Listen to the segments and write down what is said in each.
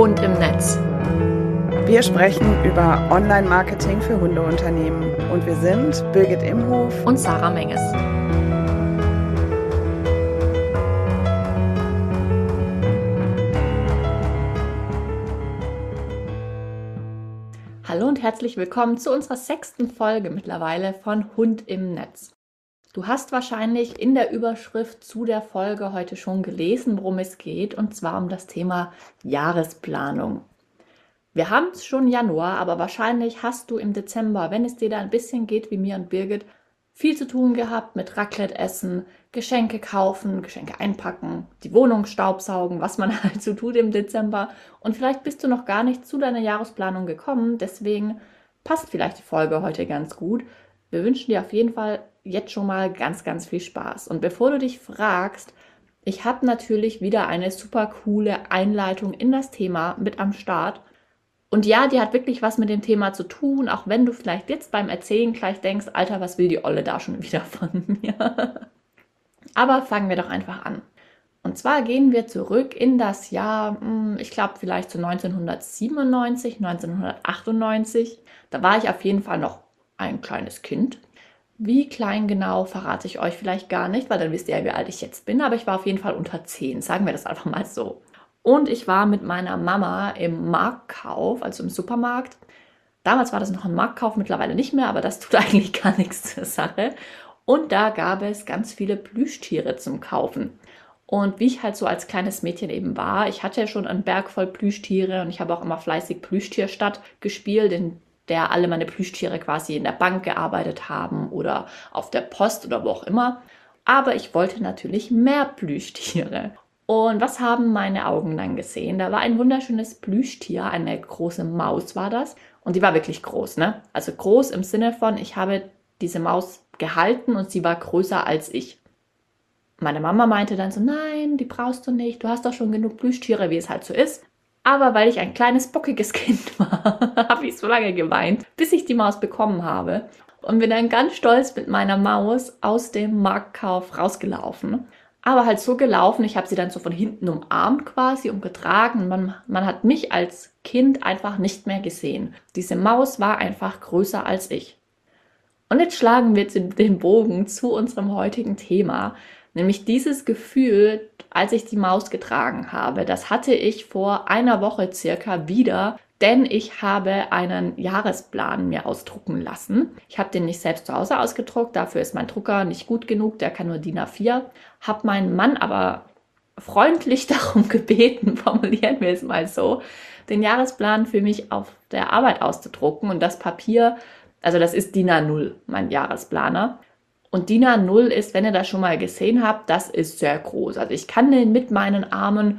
Hund im Netz. Wir sprechen über Online-Marketing für Hundeunternehmen und wir sind Birgit Imhof und Sarah Menges. Hallo und herzlich willkommen zu unserer sechsten Folge mittlerweile von Hund im Netz. Du hast wahrscheinlich in der Überschrift zu der Folge heute schon gelesen, worum es geht, und zwar um das Thema Jahresplanung. Wir haben es schon Januar, aber wahrscheinlich hast du im Dezember, wenn es dir da ein bisschen geht wie mir und Birgit, viel zu tun gehabt mit Raclette essen, Geschenke kaufen, Geschenke einpacken, die Wohnung staubsaugen, was man halt so tut im Dezember. Und vielleicht bist du noch gar nicht zu deiner Jahresplanung gekommen, deswegen passt vielleicht die Folge heute ganz gut. Wir wünschen dir auf jeden Fall jetzt schon mal ganz, ganz viel Spaß. Und bevor du dich fragst, ich habe natürlich wieder eine super coole Einleitung in das Thema mit am Start. Und ja, die hat wirklich was mit dem Thema zu tun, auch wenn du vielleicht jetzt beim Erzählen gleich denkst, Alter, was will die Olle da schon wieder von mir? Aber fangen wir doch einfach an. Und zwar gehen wir zurück in das Jahr, hm, ich glaube vielleicht zu 1997, 1998. Da war ich auf jeden Fall noch ein kleines Kind. Wie klein genau verrate ich euch vielleicht gar nicht, weil dann wisst ihr ja, wie alt ich jetzt bin, aber ich war auf jeden Fall unter 10, sagen wir das einfach mal so. Und ich war mit meiner Mama im Marktkauf, also im Supermarkt. Damals war das noch ein Marktkauf, mittlerweile nicht mehr, aber das tut eigentlich gar nichts zur Sache. Und da gab es ganz viele Plüschtiere zum Kaufen. Und wie ich halt so als kleines Mädchen eben war, ich hatte ja schon einen Berg voll Plüschtiere und ich habe auch immer fleißig Plüschtierstadt gespielt, in der alle meine Plüschtiere quasi in der Bank gearbeitet haben oder auf der Post oder wo auch immer. Aber ich wollte natürlich mehr Plüschtiere. Und was haben meine Augen dann gesehen? Da war ein wunderschönes Plüschtier, eine große Maus war das. Und die war wirklich groß, ne? Also groß im Sinne von, ich habe diese Maus gehalten und sie war größer als ich. Meine Mama meinte dann so, nein, die brauchst du nicht, du hast doch schon genug Plüschtiere, wie es halt so ist. Aber weil ich ein kleines, bockiges Kind war, habe ich so lange geweint, bis ich die Maus bekommen habe. Und bin dann ganz stolz mit meiner Maus aus dem Marktkauf rausgelaufen. Aber halt so gelaufen, ich habe sie dann so von hinten umarmt quasi und getragen. Man, man hat mich als Kind einfach nicht mehr gesehen. Diese Maus war einfach größer als ich. Und jetzt schlagen wir den Bogen zu unserem heutigen Thema, nämlich dieses Gefühl, als ich die Maus getragen habe. Das hatte ich vor einer Woche circa wieder, denn ich habe einen Jahresplan mir ausdrucken lassen. Ich habe den nicht selbst zu Hause ausgedruckt, dafür ist mein Drucker nicht gut genug, der kann nur DIN A4. Habe meinen Mann aber freundlich darum gebeten, formulieren wir es mal so, den Jahresplan für mich auf der Arbeit auszudrucken und das Papier, also das ist DIN A0, mein Jahresplaner. Und DIN A0 ist, wenn ihr das schon mal gesehen habt, das ist sehr groß. Also ich kann den mit meinen Armen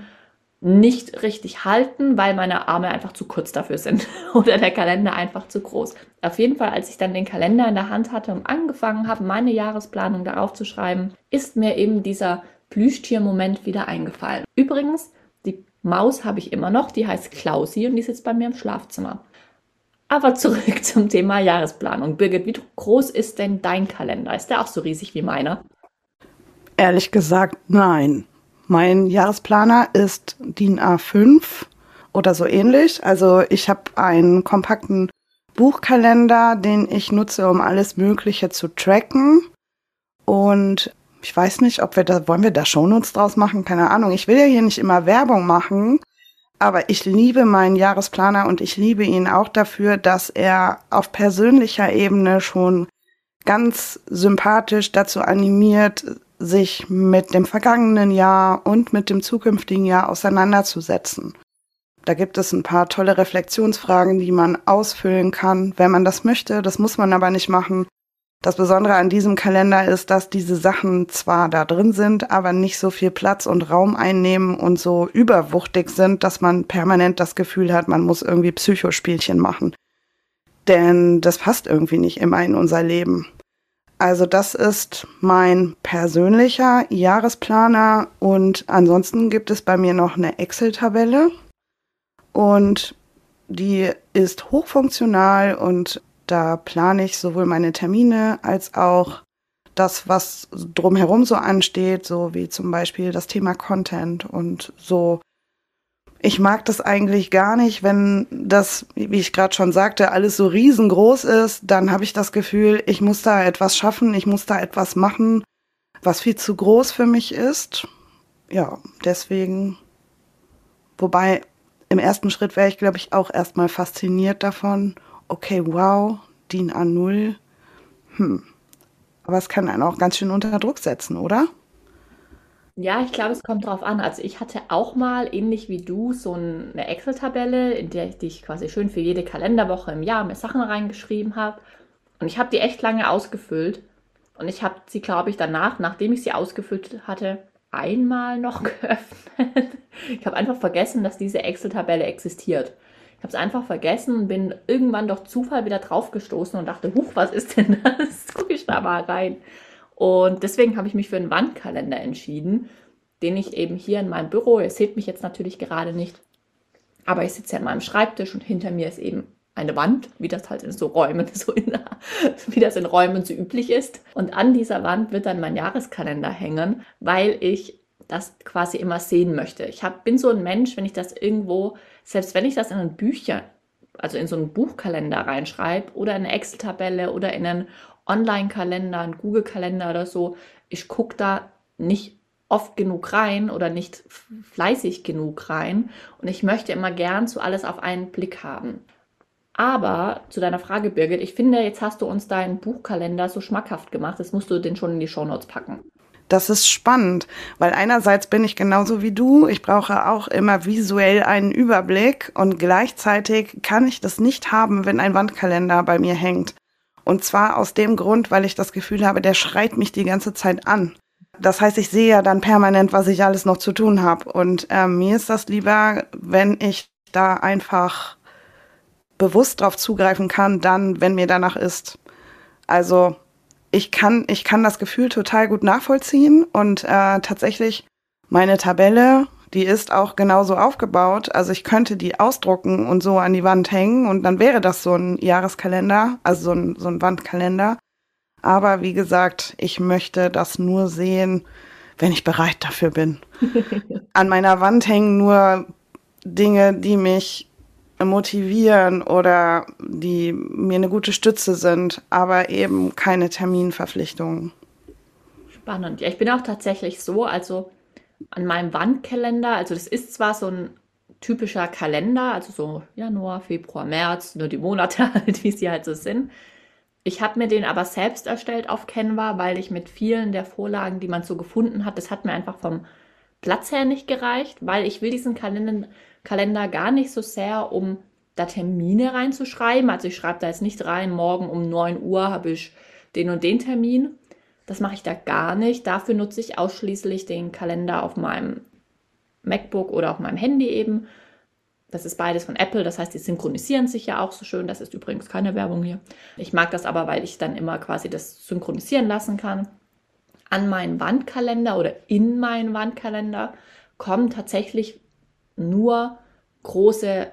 nicht richtig halten, weil meine Arme einfach zu kurz dafür sind oder der Kalender einfach zu groß. Auf jeden Fall, als ich dann den Kalender in der Hand hatte und angefangen habe, meine Jahresplanung darauf zu schreiben, ist mir eben dieser Plüschtier-Moment wieder eingefallen. Übrigens, die Maus habe ich immer noch, die heißt Klausi und die sitzt bei mir im Schlafzimmer. Aber zurück zum Thema Jahresplanung. Birgit, wie groß ist denn dein Kalender? Ist der auch so riesig wie meiner? Ehrlich gesagt, nein. Mein Jahresplaner ist DIN A5 oder so ähnlich. Also ich habe einen kompakten Buchkalender, den ich nutze, um alles Mögliche zu tracken. Und ich weiß nicht, ob wir da, wollen wir da Shownotes draus machen? Keine Ahnung. Ich will ja hier nicht immer Werbung machen, aber ich liebe meinen Jahresplaner und ich liebe ihn auch dafür, dass er auf persönlicher Ebene schon ganz sympathisch dazu animiert, sich mit dem vergangenen Jahr und mit dem zukünftigen Jahr auseinanderzusetzen. Da gibt es ein paar tolle Reflexionsfragen, die man ausfüllen kann, wenn man das möchte. Das muss man aber nicht machen. Das Besondere an diesem Kalender ist, dass diese Sachen zwar da drin sind, aber nicht so viel Platz und Raum einnehmen und so überwuchtig sind, dass man permanent das Gefühl hat, man muss irgendwie Psychospielchen machen. Denn das passt irgendwie nicht immer in unser Leben. Also das ist mein persönlicher Jahresplaner und ansonsten gibt es bei mir noch eine Excel-Tabelle und die ist hochfunktional und da plane ich sowohl meine Termine als auch das, was drumherum so ansteht, so wie zum Beispiel das Thema Content und so Ich mag das eigentlich gar nicht, wenn das, wie ich gerade schon sagte, alles so riesengroß ist. Dann habe ich das Gefühl, ich muss da etwas schaffen, ich muss da etwas machen, was viel zu groß für mich ist. Ja, deswegen. Wobei im ersten Schritt wäre ich, glaube ich, auch erstmal fasziniert davon. Okay, wow, DIN A0. Hm. Aber es kann einen auch ganz schön unter Druck setzen, oder? Ja, ich glaube, es kommt drauf an. Also ich hatte auch mal, ähnlich wie du, so eine Excel-Tabelle, in der ich, ich quasi schön für jede Kalenderwoche im Jahr mir Sachen reingeschrieben habe. Und ich habe die echt lange ausgefüllt. Und ich habe sie, glaube ich, danach, nachdem ich sie ausgefüllt hatte, einmal noch geöffnet. Ich habe einfach vergessen, dass diese Excel-Tabelle existiert. Ich habe es einfach vergessen und bin irgendwann durch Zufall wieder draufgestoßen und dachte, huch, was ist denn das? Gucke ich da mal rein. Und deswegen habe ich mich für einen Wandkalender entschieden, den ich eben hier in meinem Büro, ihr seht mich jetzt natürlich gerade nicht, aber ich sitze ja an meinem Schreibtisch und hinter mir ist eben eine Wand, wie das halt in so Räumen, so in, wie das in Räumen so üblich ist. Und an dieser Wand wird dann mein Jahreskalender hängen, weil ich das quasi immer sehen möchte. Ich hab, bin so ein Mensch, wenn ich das irgendwo, selbst wenn ich das in ein Bücher, also in so einen Buchkalender reinschreibe oder in eine Excel-Tabelle oder in einen Online-Kalender, einen Google-Kalender oder so, ich gucke da nicht oft genug rein oder nicht fleißig genug rein und ich möchte immer gern zu alles auf einen Blick haben. Aber zu deiner Frage, Birgit, ich finde, jetzt hast du uns deinen Buchkalender so schmackhaft gemacht, jetzt musst du den schon in die Shownotes packen. Das ist spannend, weil einerseits bin ich genauso wie du, ich brauche auch immer visuell einen Überblick und gleichzeitig kann ich das nicht haben, wenn ein Wandkalender bei mir hängt. Und zwar aus dem Grund, weil ich das Gefühl habe, der schreit mich die ganze Zeit an. Das heißt, ich sehe ja dann permanent, was ich alles noch zu tun habe. Und äh, mir ist das lieber, wenn ich da einfach bewusst drauf zugreifen kann, dann, wenn mir danach ist. Also ich kann, ich kann das Gefühl total gut nachvollziehen und äh, tatsächlich meine Tabelle die ist auch genauso aufgebaut. Also ich könnte die ausdrucken und so an die Wand hängen und dann wäre das so ein Jahreskalender, also so ein, so ein Wandkalender. Aber wie gesagt, ich möchte das nur sehen, wenn ich bereit dafür bin. an meiner Wand hängen nur Dinge, die mich motivieren oder die mir eine gute Stütze sind, aber eben keine Terminverpflichtungen. Spannend. Ja, ich bin auch tatsächlich so, also an meinem Wandkalender, also das ist zwar so ein typischer Kalender, also so Januar, Februar, März, nur die Monate halt, wie sie halt so sind. Ich habe mir den aber selbst erstellt auf Canva, weil ich mit vielen der Vorlagen, die man so gefunden hat, das hat mir einfach vom Platz her nicht gereicht, weil ich will diesen Kalender, Kalender gar nicht so sehr, um da Termine reinzuschreiben. Also ich schreibe da jetzt nicht rein, morgen um 9 Uhr habe ich den und den Termin, das mache ich da gar nicht. Dafür nutze ich ausschließlich den Kalender auf meinem MacBook oder auf meinem Handy eben. Das ist beides von Apple, das heißt, die synchronisieren sich ja auch so schön. Das ist übrigens keine Werbung hier. Ich mag das aber, weil ich dann immer quasi das synchronisieren lassen kann. An meinen Wandkalender oder in meinen Wandkalender kommen tatsächlich nur große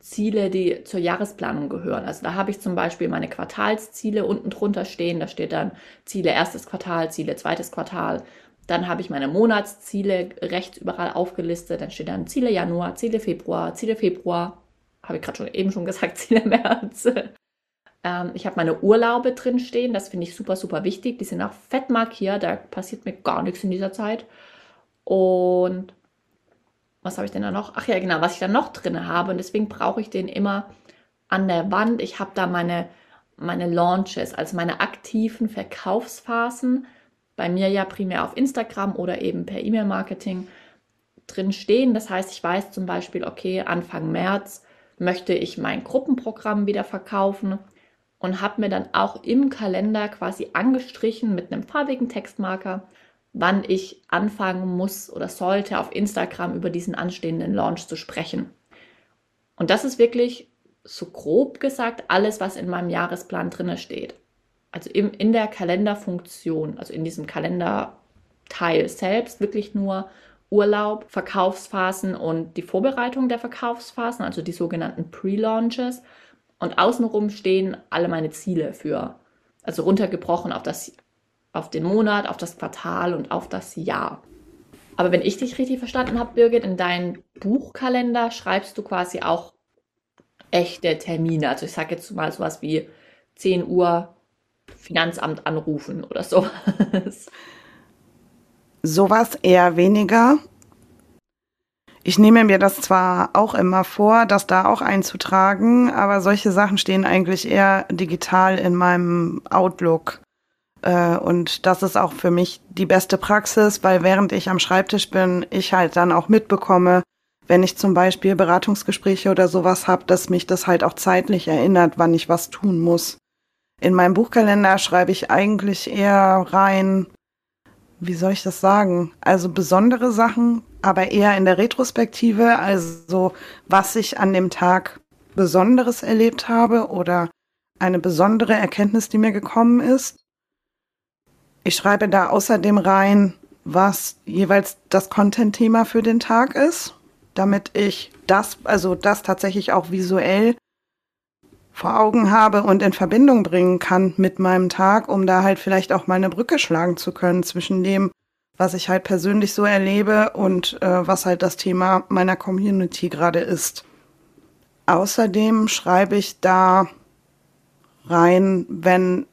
Ziele, die zur Jahresplanung gehören. Also da habe ich zum Beispiel meine Quartalsziele unten drunter stehen. Da steht dann Ziele erstes Quartal, Ziele zweites Quartal. Dann habe ich meine Monatsziele rechts überall aufgelistet. Dann steht dann Ziele Januar, Ziele Februar, Ziele Februar. Habe ich gerade schon eben schon gesagt, Ziele März. ähm, ich habe meine Urlaube drin stehen. Das finde ich super, super wichtig. Die sind auch fett markiert. Da passiert mir gar nichts in dieser Zeit. Und was habe ich denn da noch? Ach ja, genau, was ich da noch drin habe. Und deswegen brauche ich den immer an der Wand. Ich habe da meine, meine Launches, also meine aktiven Verkaufsphasen. Bei mir ja primär auf Instagram oder eben per E-Mail-Marketing drin stehen. Das heißt, ich weiß zum Beispiel, okay, Anfang März möchte ich mein Gruppenprogramm wieder verkaufen und habe mir dann auch im Kalender quasi angestrichen mit einem farbigen Textmarker, wann ich anfangen muss oder sollte, auf Instagram über diesen anstehenden Launch zu sprechen. Und das ist wirklich so grob gesagt alles, was in meinem Jahresplan drinne steht. Also im, in der Kalenderfunktion, also in diesem Kalenderteil selbst, wirklich nur Urlaub, Verkaufsphasen und die Vorbereitung der Verkaufsphasen, also die sogenannten Pre-Launches. Und außenrum stehen alle meine Ziele für, also runtergebrochen auf das auf den Monat, auf das Quartal und auf das Jahr. Aber wenn ich dich richtig verstanden habe, Birgit, in deinen Buchkalender schreibst du quasi auch echte Termine. Also ich sage jetzt mal sowas wie 10 Uhr Finanzamt anrufen oder sowas. Sowas eher weniger. Ich nehme mir das zwar auch immer vor, das da auch einzutragen, aber solche Sachen stehen eigentlich eher digital in meinem Outlook. Äh, und das ist auch für mich die beste Praxis, weil während ich am Schreibtisch bin, ich halt dann auch mitbekomme, wenn ich zum Beispiel Beratungsgespräche oder sowas habe, dass mich das halt auch zeitlich erinnert, wann ich was tun muss. In meinem Buchkalender schreibe ich eigentlich eher rein, wie soll ich das sagen? Also besondere Sachen, aber eher in der Retrospektive, also was ich an dem Tag Besonderes erlebt habe oder eine besondere Erkenntnis, die mir gekommen ist. Ich schreibe da außerdem rein, was jeweils das Content-Thema für den Tag ist, damit ich das, also das tatsächlich auch visuell vor Augen habe und in Verbindung bringen kann mit meinem Tag, um da halt vielleicht auch mal eine Brücke schlagen zu können zwischen dem, was ich halt persönlich so erlebe und äh, was halt das Thema meiner Community gerade ist. Außerdem schreibe ich da rein, wenn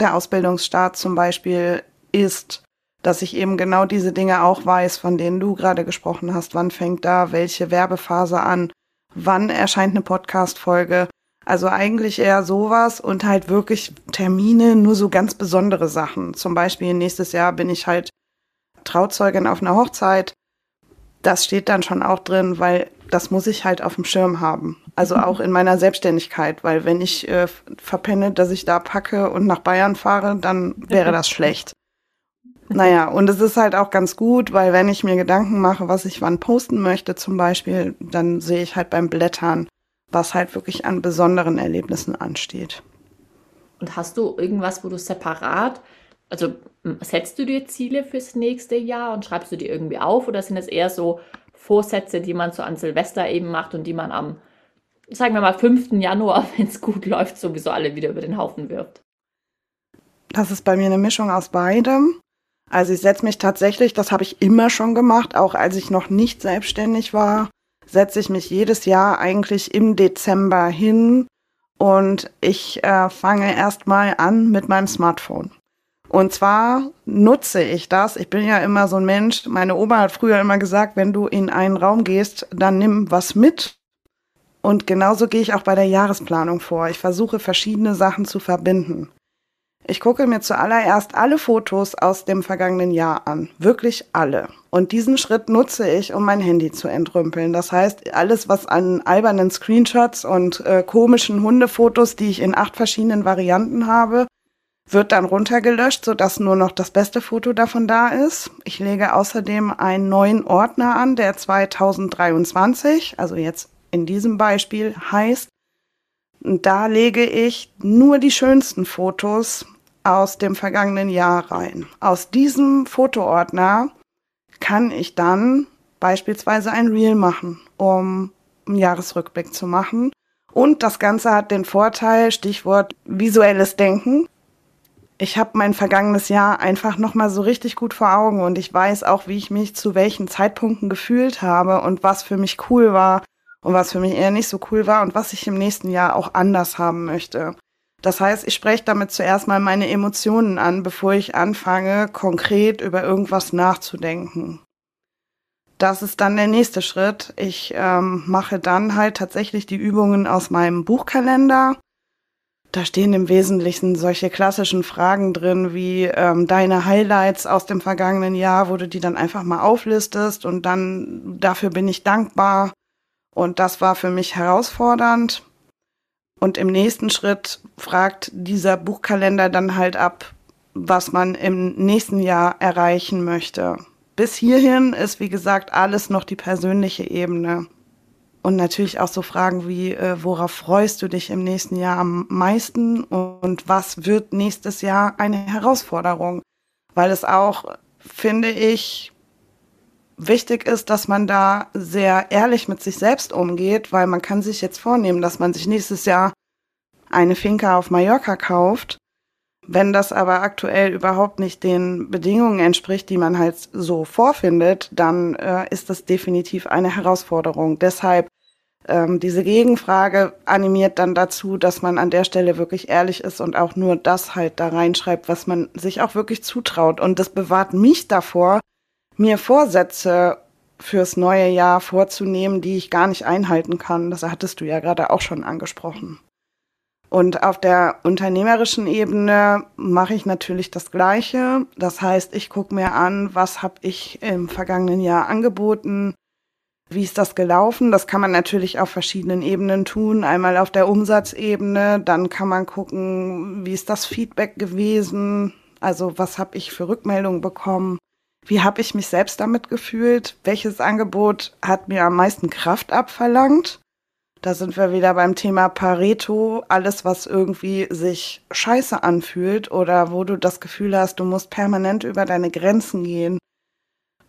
der Ausbildungsstart zum Beispiel ist, dass ich eben genau diese Dinge auch weiß, von denen du gerade gesprochen hast. Wann fängt da welche Werbephase an? wann erscheint eine Podcast-Folge. Also eigentlich eher sowas und halt wirklich Termine, nur so ganz besondere Sachen. Zum Beispiel nächstes Jahr bin ich halt Trauzeugin auf einer Hochzeit. Das steht dann schon auch drin, weil das muss ich halt auf dem Schirm haben. Also auch in meiner Selbstständigkeit, weil wenn ich äh, verpenne, dass ich da packe und nach Bayern fahre, dann wäre das schlecht. Naja, und es ist halt auch ganz gut, weil wenn ich mir Gedanken mache, was ich wann posten möchte zum Beispiel, dann sehe ich halt beim Blättern, was halt wirklich an besonderen Erlebnissen ansteht. Und hast du irgendwas, wo du separat, also setzt du dir Ziele fürs nächste Jahr und schreibst du die irgendwie auf oder sind es eher so Vorsätze, die man so an Silvester eben macht und die man am, sagen wir mal, 5. Januar, wenn es gut läuft, sowieso alle wieder über den Haufen wirft? Das ist bei mir eine Mischung aus beidem. Also ich setze mich tatsächlich, das habe ich immer schon gemacht, auch als ich noch nicht selbstständig war, setze ich mich jedes Jahr eigentlich im Dezember hin und ich äh, fange erstmal an mit meinem Smartphone. Und zwar nutze ich das. Ich bin ja immer so ein Mensch. Meine Oma hat früher immer gesagt, wenn du in einen Raum gehst, dann nimm was mit. Und genauso gehe ich auch bei der Jahresplanung vor. Ich versuche verschiedene Sachen zu verbinden. Ich gucke mir zuallererst alle Fotos aus dem vergangenen Jahr an. Wirklich alle. Und diesen Schritt nutze ich, um mein Handy zu entrümpeln. Das heißt, alles, was an albernen Screenshots und äh, komischen Hundefotos, die ich in acht verschiedenen Varianten habe, wird dann runtergelöscht, sodass nur noch das beste Foto davon da ist. Ich lege außerdem einen neuen Ordner an, der 2023, also jetzt in diesem Beispiel, heißt da lege ich nur die schönsten Fotos aus dem vergangenen Jahr rein. Aus diesem Fotoordner kann ich dann beispielsweise ein Reel machen, um einen Jahresrückblick zu machen. Und das Ganze hat den Vorteil, Stichwort visuelles Denken. Ich habe mein vergangenes Jahr einfach nochmal so richtig gut vor Augen und ich weiß auch, wie ich mich zu welchen Zeitpunkten gefühlt habe und was für mich cool war und was für mich eher nicht so cool war und was ich im nächsten Jahr auch anders haben möchte. Das heißt, ich spreche damit zuerst mal meine Emotionen an, bevor ich anfange, konkret über irgendwas nachzudenken. Das ist dann der nächste Schritt. Ich ähm, mache dann halt tatsächlich die Übungen aus meinem Buchkalender. Da stehen im Wesentlichen solche klassischen Fragen drin wie ähm, deine Highlights aus dem vergangenen Jahr, wo du die dann einfach mal auflistest und dann dafür bin ich dankbar und das war für mich herausfordernd. Und im nächsten Schritt fragt dieser Buchkalender dann halt ab, was man im nächsten Jahr erreichen möchte. Bis hierhin ist, wie gesagt, alles noch die persönliche Ebene. Und natürlich auch so Fragen wie, äh, worauf freust du dich im nächsten Jahr am meisten und was wird nächstes Jahr eine Herausforderung? Weil es auch, finde ich, wichtig ist, dass man da sehr ehrlich mit sich selbst umgeht, weil man kann sich jetzt vornehmen, dass man sich nächstes Jahr eine Finca auf Mallorca kauft. Wenn das aber aktuell überhaupt nicht den Bedingungen entspricht, die man halt so vorfindet, dann äh, ist das definitiv eine Herausforderung. Deshalb ähm, diese Gegenfrage animiert dann dazu, dass man an der Stelle wirklich ehrlich ist und auch nur das halt da reinschreibt, was man sich auch wirklich zutraut. Und das bewahrt mich davor, mir Vorsätze fürs neue Jahr vorzunehmen, die ich gar nicht einhalten kann. Das hattest du ja gerade auch schon angesprochen. Und auf der unternehmerischen Ebene mache ich natürlich das Gleiche. Das heißt, ich gucke mir an, was habe ich im vergangenen Jahr angeboten, wie ist das gelaufen? Das kann man natürlich auf verschiedenen Ebenen tun. Einmal auf der Umsatzebene, dann kann man gucken, wie ist das Feedback gewesen? Also was habe ich für Rückmeldungen bekommen? Wie habe ich mich selbst damit gefühlt? Welches Angebot hat mir am meisten Kraft abverlangt? Da sind wir wieder beim Thema Pareto. Alles, was irgendwie sich scheiße anfühlt oder wo du das Gefühl hast, du musst permanent über deine Grenzen gehen,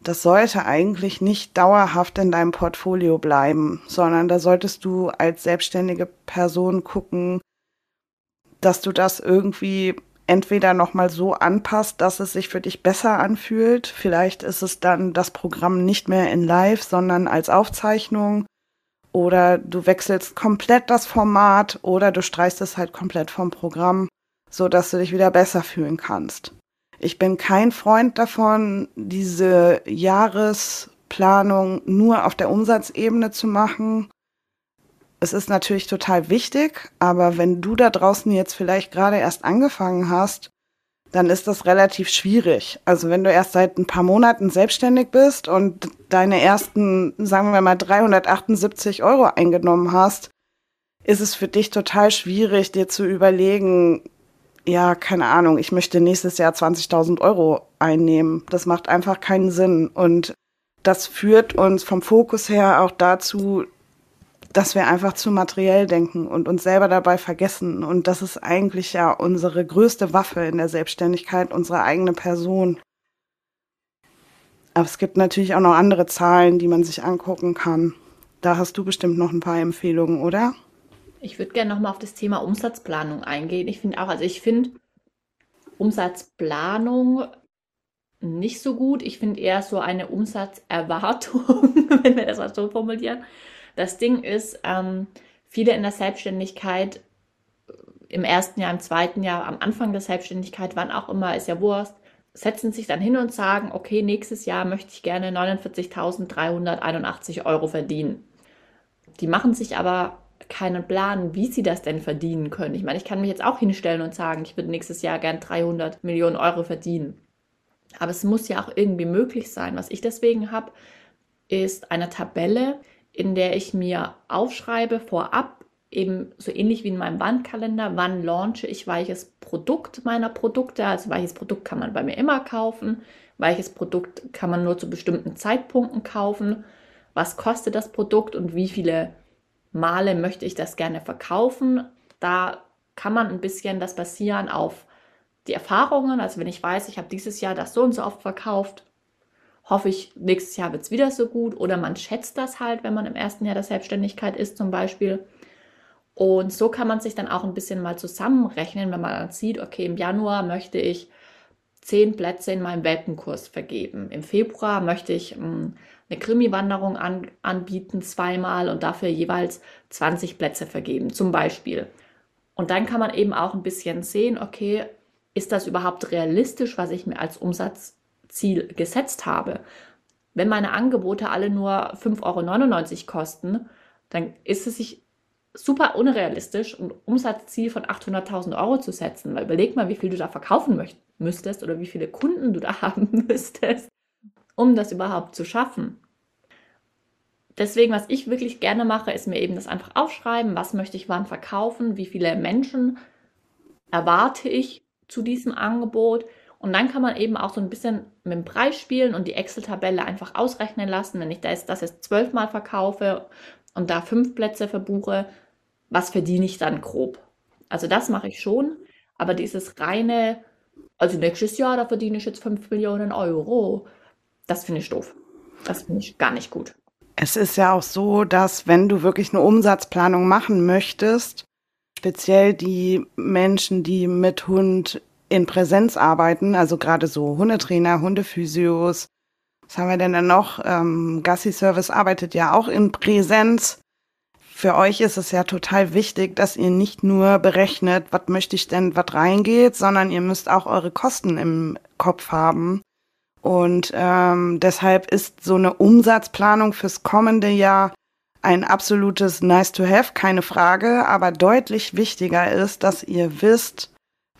das sollte eigentlich nicht dauerhaft in deinem Portfolio bleiben, sondern da solltest du als selbstständige Person gucken, dass du das irgendwie entweder nochmal so anpasst, dass es sich für dich besser anfühlt. Vielleicht ist es dann das Programm nicht mehr in Live, sondern als Aufzeichnung. Oder du wechselst komplett das Format oder du streichst es halt komplett vom Programm, so dass du dich wieder besser fühlen kannst. Ich bin kein Freund davon, diese Jahresplanung nur auf der Umsatzebene zu machen. Es ist natürlich total wichtig, aber wenn du da draußen jetzt vielleicht gerade erst angefangen hast, dann ist das relativ schwierig. Also wenn du erst seit ein paar Monaten selbstständig bist und deine ersten, sagen wir mal, 378 Euro eingenommen hast, ist es für dich total schwierig, dir zu überlegen, ja, keine Ahnung, ich möchte nächstes Jahr 20.000 Euro einnehmen. Das macht einfach keinen Sinn. Und das führt uns vom Fokus her auch dazu, dass wir einfach zu materiell denken und uns selber dabei vergessen. Und das ist eigentlich ja unsere größte Waffe in der Selbstständigkeit, unsere eigene Person. Aber es gibt natürlich auch noch andere Zahlen, die man sich angucken kann. Da hast du bestimmt noch ein paar Empfehlungen, oder? Ich würde gerne nochmal auf das Thema Umsatzplanung eingehen. Ich finde auch, also ich finde Umsatzplanung nicht so gut. Ich finde eher so eine Umsatzerwartung, wenn wir das mal so formulieren. Das Ding ist, ähm, viele in der Selbstständigkeit im ersten Jahr, im zweiten Jahr, am Anfang der Selbstständigkeit, wann auch immer, ist ja Wurst, setzen sich dann hin und sagen, okay, nächstes Jahr möchte ich gerne 49.381 Euro verdienen. Die machen sich aber keinen Plan, wie sie das denn verdienen können. Ich meine, ich kann mich jetzt auch hinstellen und sagen, ich würde nächstes Jahr gern 300 Millionen Euro verdienen. Aber es muss ja auch irgendwie möglich sein. Was ich deswegen habe, ist eine Tabelle, in der ich mir aufschreibe vorab, eben so ähnlich wie in meinem Wandkalender, wann launche ich welches Produkt meiner Produkte. Also welches Produkt kann man bei mir immer kaufen, welches Produkt kann man nur zu bestimmten Zeitpunkten kaufen, was kostet das Produkt und wie viele Male möchte ich das gerne verkaufen. Da kann man ein bisschen das basieren auf die Erfahrungen. Also wenn ich weiß, ich habe dieses Jahr das so und so oft verkauft, hoffe ich, nächstes Jahr wird es wieder so gut. Oder man schätzt das halt, wenn man im ersten Jahr der Selbstständigkeit ist zum Beispiel. Und so kann man sich dann auch ein bisschen mal zusammenrechnen, wenn man dann sieht, okay, im Januar möchte ich zehn Plätze in meinem Welpenkurs vergeben. Im Februar möchte ich hm, eine Krimi-Wanderung an, anbieten, zweimal und dafür jeweils 20 Plätze vergeben, zum Beispiel. Und dann kann man eben auch ein bisschen sehen, okay, ist das überhaupt realistisch, was ich mir als Umsatzziel gesetzt habe? Wenn meine Angebote alle nur 5,99 Euro kosten, dann ist es sich super unrealistisch, ein Umsatzziel von 800.000 Euro zu setzen. Weil überleg mal, wie viel du da verkaufen müsstest oder wie viele Kunden du da haben müsstest, um das überhaupt zu schaffen. Deswegen, was ich wirklich gerne mache, ist mir eben das einfach aufschreiben, was möchte ich wann verkaufen, wie viele Menschen erwarte ich zu diesem Angebot. Und dann kann man eben auch so ein bisschen mit dem Preis spielen und die Excel-Tabelle einfach ausrechnen lassen. Wenn ich das, das jetzt zwölfmal verkaufe und da fünf Plätze verbuche, was verdiene ich dann grob? Also das mache ich schon, aber dieses reine, also nächstes Jahr, da verdiene ich jetzt 5 Millionen Euro, das finde ich doof. Das finde ich gar nicht gut. Es ist ja auch so, dass wenn du wirklich eine Umsatzplanung machen möchtest, speziell die Menschen, die mit Hund in Präsenz arbeiten, also gerade so Hundetrainer, Hundephysios. Was haben wir denn dann noch? Ähm, Gassi Service arbeitet ja auch in Präsenz. Für euch ist es ja total wichtig, dass ihr nicht nur berechnet, was möchte ich denn, was reingeht, sondern ihr müsst auch eure Kosten im Kopf haben. Und ähm, deshalb ist so eine Umsatzplanung fürs kommende Jahr ein absolutes Nice to Have, keine Frage, aber deutlich wichtiger ist, dass ihr wisst,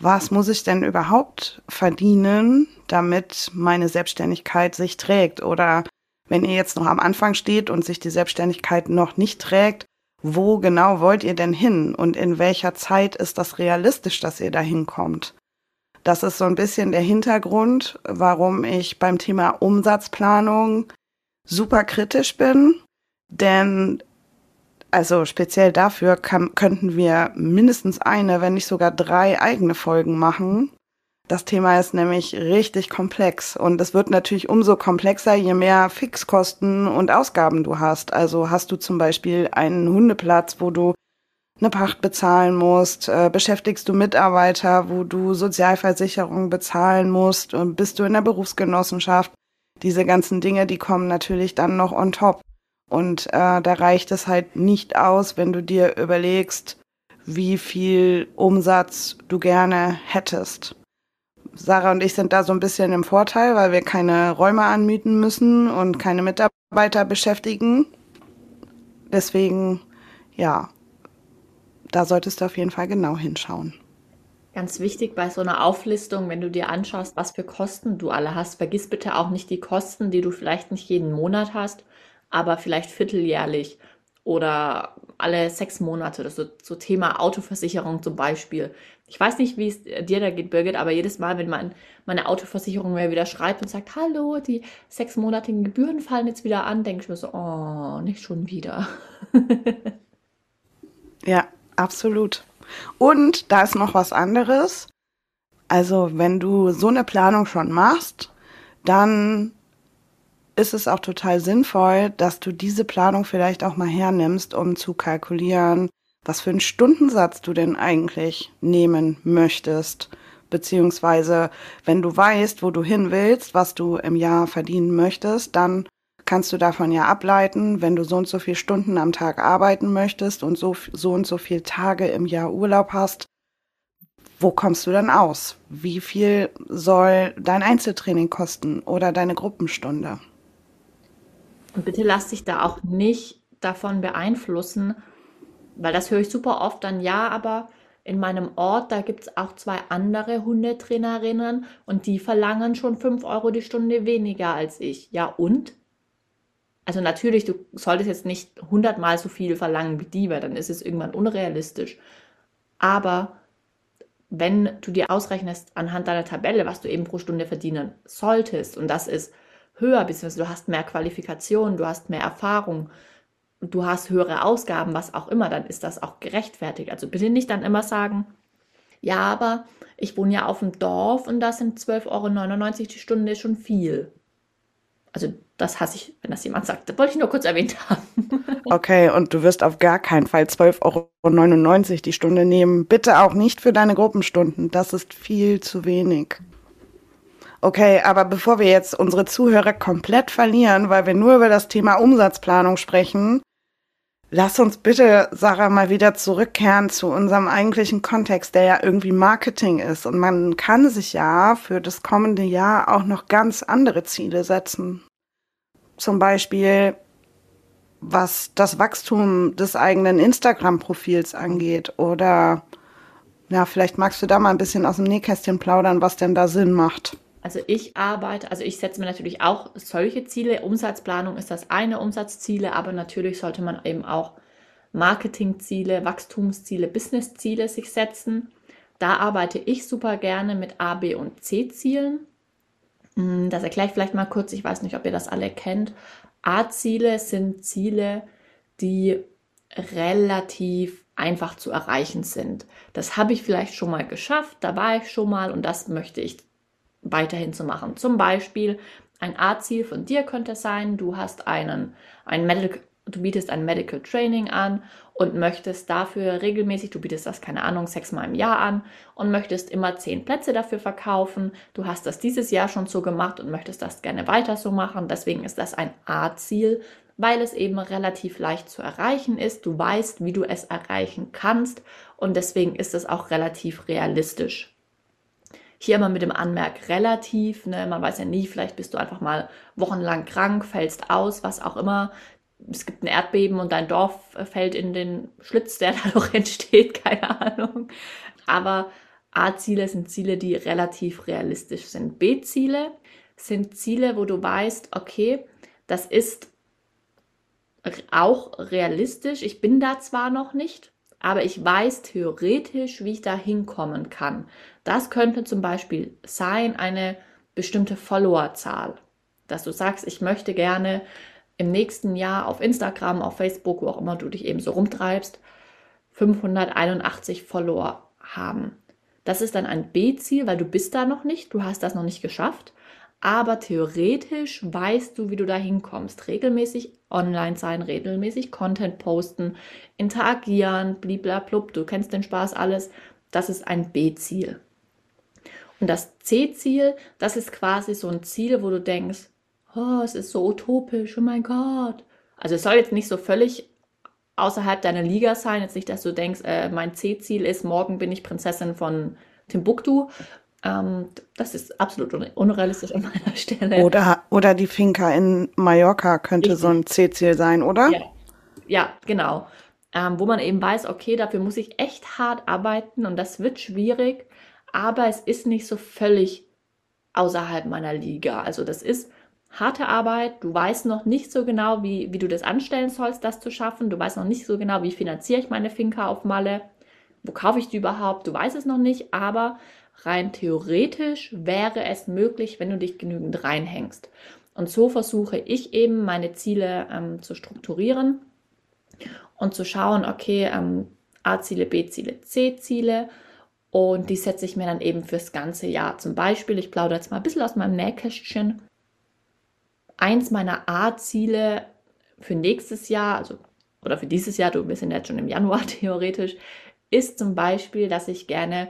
was muss ich denn überhaupt verdienen, damit meine Selbstständigkeit sich trägt? Oder wenn ihr jetzt noch am Anfang steht und sich die Selbstständigkeit noch nicht trägt, wo genau wollt ihr denn hin und in welcher Zeit ist das realistisch, dass ihr da hinkommt? Das ist so ein bisschen der Hintergrund, warum ich beim Thema Umsatzplanung super kritisch bin, denn also speziell dafür kann, könnten wir mindestens eine, wenn nicht sogar drei eigene Folgen machen. Das Thema ist nämlich richtig komplex und es wird natürlich umso komplexer, je mehr Fixkosten und Ausgaben du hast. Also hast du zum Beispiel einen Hundeplatz, wo du eine Pacht bezahlen musst, äh, beschäftigst du Mitarbeiter, wo du Sozialversicherung bezahlen musst und bist du in der Berufsgenossenschaft. Diese ganzen Dinge, die kommen natürlich dann noch on top. Und äh, da reicht es halt nicht aus, wenn du dir überlegst, wie viel Umsatz du gerne hättest. Sarah und ich sind da so ein bisschen im Vorteil, weil wir keine Räume anmieten müssen und keine Mitarbeiter beschäftigen. Deswegen, ja, da solltest du auf jeden Fall genau hinschauen. Ganz wichtig bei so einer Auflistung, wenn du dir anschaust, was für Kosten du alle hast, vergiss bitte auch nicht die Kosten, die du vielleicht nicht jeden Monat hast, aber vielleicht vierteljährlich oder alle sechs Monate. Das so, so Thema Autoversicherung zum Beispiel. Ich weiß nicht, wie es dir da geht, Birgit, aber jedes Mal, wenn mein, meine Autoversicherung mir wieder schreibt und sagt, hallo, die sechsmonatigen Gebühren fallen jetzt wieder an, denke ich mir so, oh, nicht schon wieder. ja, absolut. Und da ist noch was anderes. Also, wenn du so eine Planung schon machst, dann ist es auch total sinnvoll, dass du diese Planung vielleicht auch mal hernimmst, um zu kalkulieren, was für einen Stundensatz du denn eigentlich nehmen möchtest. Beziehungsweise, wenn du weißt, wo du hin willst, was du im Jahr verdienen möchtest, dann kannst du davon ja ableiten, wenn du so und so viele Stunden am Tag arbeiten möchtest und so, so und so viele Tage im Jahr Urlaub hast, wo kommst du dann aus? Wie viel soll dein Einzeltraining kosten oder deine Gruppenstunde? Und bitte lass dich da auch nicht davon beeinflussen, weil das höre ich super oft dann, ja, aber in meinem Ort, da gibt es auch zwei andere Hundetrainerinnen und die verlangen schon 5 Euro die Stunde weniger als ich. Ja, und? Also natürlich, du solltest jetzt nicht hundertmal so viel verlangen wie die, weil dann ist es irgendwann unrealistisch. Aber wenn du dir ausrechnest anhand deiner Tabelle, was du eben pro Stunde verdienen solltest, und das ist höher, beziehungsweise du hast mehr Qualifikation, du hast mehr Erfahrung, du hast höhere Ausgaben, was auch immer, dann ist das auch gerechtfertigt. Also bitte nicht dann immer sagen, ja, aber ich wohne ja auf dem Dorf und da sind 12,99 Euro die Stunde schon viel. Also das hasse ich, wenn das jemand sagt. Das wollte ich nur kurz erwähnt haben. Okay, und du wirst auf gar keinen Fall 12,99 Euro die Stunde nehmen. Bitte auch nicht für deine Gruppenstunden. Das ist viel zu wenig. Okay, aber bevor wir jetzt unsere Zuhörer komplett verlieren, weil wir nur über das Thema Umsatzplanung sprechen, lass uns bitte, Sarah, mal wieder zurückkehren zu unserem eigentlichen Kontext, der ja irgendwie Marketing ist. Und man kann sich ja für das kommende Jahr auch noch ganz andere Ziele setzen. Zum Beispiel, was das Wachstum des eigenen Instagram-Profils angeht. Oder, ja, vielleicht magst du da mal ein bisschen aus dem Nähkästchen plaudern, was denn da Sinn macht. Also ich arbeite, also ich setze mir natürlich auch solche Ziele. Umsatzplanung ist das eine Umsatzziele, aber natürlich sollte man eben auch Marketingziele, Wachstumsziele, Businessziele sich setzen. Da arbeite ich super gerne mit A, B und C-Zielen. Hm, das erkläre ich vielleicht mal kurz. Ich weiß nicht, ob ihr das alle kennt. A-Ziele sind Ziele, die relativ einfach zu erreichen sind. Das habe ich vielleicht schon mal geschafft, da war ich schon mal und das möchte ich weiterhin zu machen. Zum Beispiel ein A-Ziel von dir könnte sein, du hast einen, einen du bietest ein Medical Training an und möchtest dafür regelmäßig, du bietest das, keine Ahnung, sechsmal im Jahr an und möchtest immer zehn Plätze dafür verkaufen. Du hast das dieses Jahr schon so gemacht und möchtest das gerne weiter so machen. Deswegen ist das ein A-Ziel, weil es eben relativ leicht zu erreichen ist. Du weißt, wie du es erreichen kannst und deswegen ist es auch relativ realistisch. Hier immer mit dem Anmerk relativ, ne? man weiß ja nie, vielleicht bist du einfach mal wochenlang krank, fällst aus, was auch immer es gibt ein Erdbeben und dein Dorf fällt in den Schlitz, der dadurch entsteht, keine Ahnung. Aber A-Ziele sind Ziele, die relativ realistisch sind. B-Ziele sind Ziele, wo du weißt, okay, das ist auch realistisch. Ich bin da zwar noch nicht, aber ich weiß theoretisch, wie ich da hinkommen kann. Das könnte zum Beispiel sein, eine bestimmte Followerzahl. Dass du sagst, ich möchte gerne im nächsten Jahr auf Instagram, auf Facebook, wo auch immer du dich eben so rumtreibst, 581 Follower haben. Das ist dann ein B-Ziel, weil du bist da noch nicht, du hast das noch nicht geschafft, aber theoretisch weißt du, wie du da hinkommst. Regelmäßig online sein, regelmäßig Content posten, interagieren, bliblablub, du kennst den Spaß alles. Das ist ein B-Ziel. Und das C-Ziel, das ist quasi so ein Ziel, wo du denkst, oh, es ist so utopisch, oh mein Gott. Also es soll jetzt nicht so völlig außerhalb deiner Liga sein, jetzt nicht, dass du denkst, äh, mein C-Ziel ist, morgen bin ich Prinzessin von Timbuktu. Ähm, das ist absolut un unrealistisch an meiner Stelle. Oder, oder die Finca in Mallorca könnte Richtig. so ein C-Ziel sein, oder? Ja, ja genau. Ähm, wo man eben weiß, okay, dafür muss ich echt hart arbeiten und das wird schwierig, aber es ist nicht so völlig außerhalb meiner Liga. Also das ist harte Arbeit, du weißt noch nicht so genau, wie, wie du das anstellen sollst, das zu schaffen, du weißt noch nicht so genau, wie finanziere ich meine Finca auf Malle, wo kaufe ich die überhaupt, du weißt es noch nicht, aber rein theoretisch wäre es möglich, wenn du dich genügend reinhängst. Und so versuche ich eben meine Ziele ähm, zu strukturieren und zu schauen, okay, ähm, A-Ziele, B-Ziele, C-Ziele. Und die setze ich mir dann eben fürs ganze Jahr. Zum Beispiel, ich plaudere jetzt mal ein bisschen aus meinem Nähkästchen eins meiner A-Ziele für nächstes Jahr, also oder für dieses Jahr, du bist ja jetzt schon im Januar theoretisch, ist zum Beispiel, dass ich gerne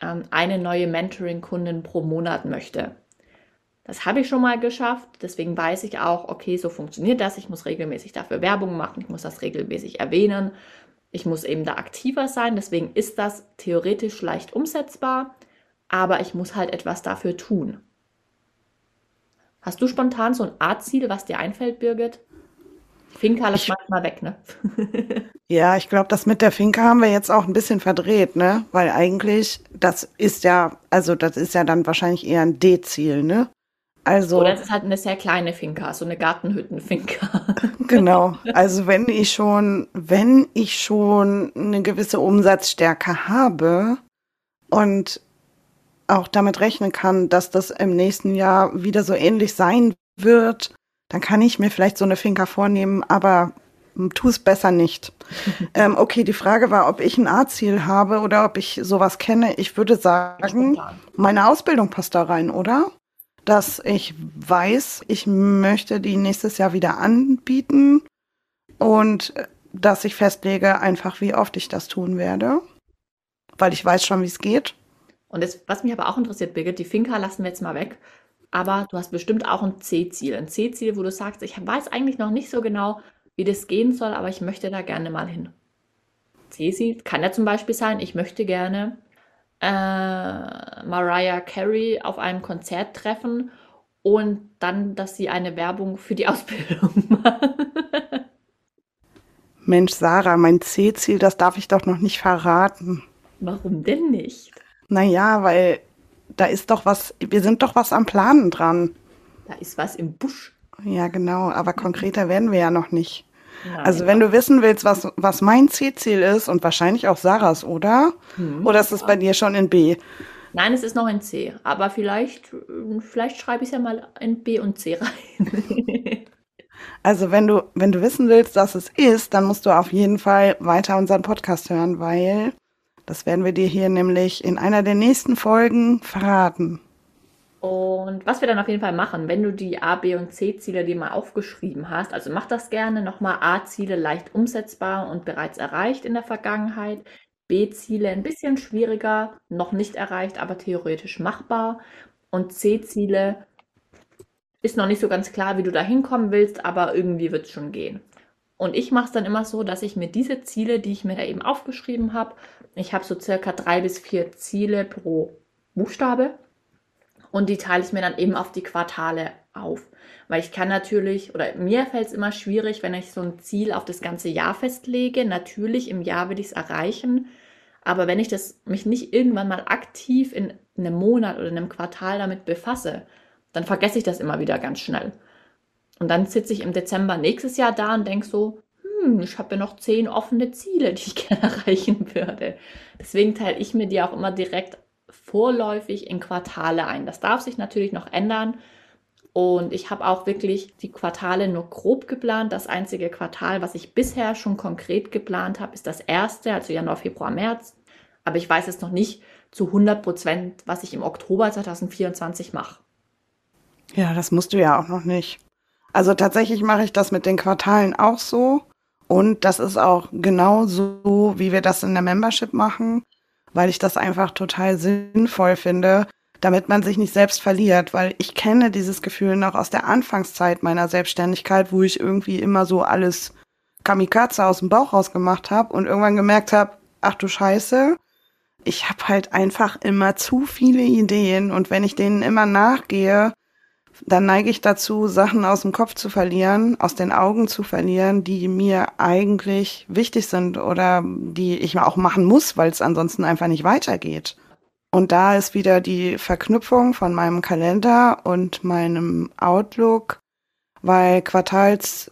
eine neue Mentoring-Kundin pro Monat möchte. Das habe ich schon mal geschafft, deswegen weiß ich auch, okay, so funktioniert das. Ich muss regelmäßig dafür Werbung machen, ich muss das regelmäßig erwähnen, ich muss eben da aktiver sein, deswegen ist das theoretisch leicht umsetzbar, aber ich muss halt etwas dafür tun. Hast du spontan so ein Art-Ziel, was dir einfällt, Birgit? Finca lässt manchmal weg, ne? ja, ich glaube, das mit der Finca haben wir jetzt auch ein bisschen verdreht, ne? Weil eigentlich, das ist ja, also das ist ja dann wahrscheinlich eher ein D-Ziel, ne? Also. Oder es ist halt eine sehr kleine Finca, so eine Gartenhütten-Finca. genau. Also wenn ich schon, wenn ich schon eine gewisse Umsatzstärke habe und auch damit rechnen kann, dass das im nächsten Jahr wieder so ähnlich sein wird, dann kann ich mir vielleicht so eine Finca vornehmen, aber tu es besser nicht. ähm, okay, die Frage war, ob ich ein A-Ziel habe oder ob ich sowas kenne. Ich würde sagen, meine Ausbildung passt da rein, oder? Dass ich weiß, ich möchte die nächstes Jahr wieder anbieten und dass ich festlege einfach, wie oft ich das tun werde, weil ich weiß schon, wie es geht. Und das, was mich aber auch interessiert, Birgit, die Finca lassen wir jetzt mal weg. Aber du hast bestimmt auch ein C-Ziel. Ein C-Ziel, wo du sagst, ich weiß eigentlich noch nicht so genau, wie das gehen soll, aber ich möchte da gerne mal hin. C-Ziel kann ja zum Beispiel sein, ich möchte gerne äh, Mariah Carey auf einem Konzert treffen und dann, dass sie eine Werbung für die Ausbildung macht. Mensch, Sarah, mein C-Ziel, das darf ich doch noch nicht verraten. Warum denn nicht? Naja, weil da ist doch was, wir sind doch was am Planen dran. Da ist was im Busch. Ja, genau, aber konkreter werden wir ja noch nicht. Nein, also wenn du wissen willst, was, was mein C-Ziel ist und wahrscheinlich auch Sarahs, oder? Hm, oder ist es bei dir schon in B? Nein, es ist noch in C, aber vielleicht, vielleicht schreibe ich es ja mal in B und C rein. also wenn du, wenn du wissen willst, was es ist, dann musst du auf jeden Fall weiter unseren Podcast hören, weil das werden wir dir hier nämlich in einer der nächsten Folgen verraten. Und was wir dann auf jeden Fall machen, wenn du die A, B und C-Ziele dir mal aufgeschrieben hast, also mach das gerne nochmal A-Ziele leicht umsetzbar und bereits erreicht in der Vergangenheit, B-Ziele ein bisschen schwieriger, noch nicht erreicht, aber theoretisch machbar und C-Ziele ist noch nicht so ganz klar, wie du da hinkommen willst, aber irgendwie wird es schon gehen. Und ich mache es dann immer so, dass ich mir diese Ziele, die ich mir da eben aufgeschrieben habe, ich habe so circa drei bis vier Ziele pro Buchstabe und die teile ich mir dann eben auf die Quartale auf. Weil ich kann natürlich, oder mir fällt es immer schwierig, wenn ich so ein Ziel auf das ganze Jahr festlege. Natürlich, im Jahr will ich es erreichen. Aber wenn ich das, mich nicht irgendwann mal aktiv in einem Monat oder in einem Quartal damit befasse, dann vergesse ich das immer wieder ganz schnell. Und dann sitze ich im Dezember nächstes Jahr da und denke so, hm, ich habe ja noch zehn offene Ziele, die ich gerne erreichen würde. Deswegen teile ich mir die auch immer direkt vorläufig in Quartale ein. Das darf sich natürlich noch ändern. Und ich habe auch wirklich die Quartale nur grob geplant. Das einzige Quartal, was ich bisher schon konkret geplant habe, ist das erste, also Januar, Februar, März. Aber ich weiß jetzt noch nicht zu 100 Prozent, was ich im Oktober 2024 mache. Ja, das musst du ja auch noch nicht. Also tatsächlich mache ich das mit den Quartalen auch so. Und das ist auch genau so, wie wir das in der Membership machen weil ich das einfach total sinnvoll finde, damit man sich nicht selbst verliert, weil ich kenne dieses Gefühl noch aus der Anfangszeit meiner Selbstständigkeit, wo ich irgendwie immer so alles Kamikaze aus dem Bauch rausgemacht habe und irgendwann gemerkt habe, ach du Scheiße, ich habe halt einfach immer zu viele Ideen und wenn ich denen immer nachgehe, dann neige ich dazu, Sachen aus dem Kopf zu verlieren, aus den Augen zu verlieren, die mir eigentlich wichtig sind oder die ich auch machen muss, weil es ansonsten einfach nicht weitergeht. Und da ist wieder die Verknüpfung von meinem Kalender und meinem Outlook, weil Quartals,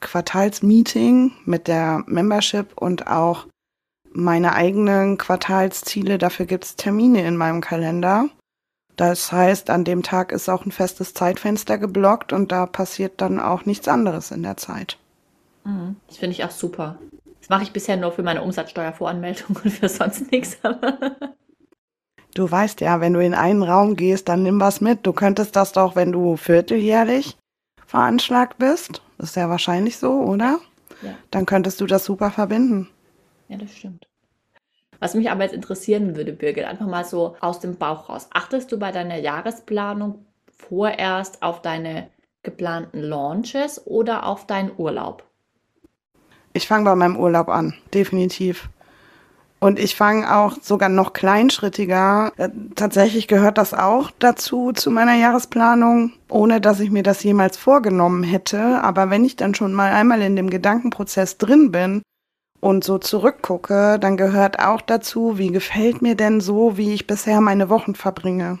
Quartalsmeeting mit der Membership und auch meine eigenen Quartalsziele, dafür gibt es Termine in meinem Kalender. Das heißt, an dem Tag ist auch ein festes Zeitfenster geblockt und da passiert dann auch nichts anderes in der Zeit. Mhm. Das finde ich auch super. Das mache ich bisher nur für meine Umsatzsteuervoranmeldung und für sonst nichts. du weißt ja, wenn du in einen Raum gehst, dann nimm was mit. Du könntest das doch, wenn du vierteljährlich veranschlagt bist. Das ist ja wahrscheinlich so, oder? Ja. Dann könntest du das super verbinden. Ja, das stimmt. Was mich aber jetzt interessieren würde, Birgit, einfach mal so aus dem Bauch raus. Achtest du bei deiner Jahresplanung vorerst auf deine geplanten Launches oder auf deinen Urlaub? Ich fange bei meinem Urlaub an, definitiv. Und ich fange auch sogar noch kleinschrittiger. Äh, tatsächlich gehört das auch dazu, zu meiner Jahresplanung, ohne dass ich mir das jemals vorgenommen hätte. Aber wenn ich dann schon mal einmal in dem Gedankenprozess drin bin, und so zurückgucke, dann gehört auch dazu, wie gefällt mir denn so, wie ich bisher meine Wochen verbringe.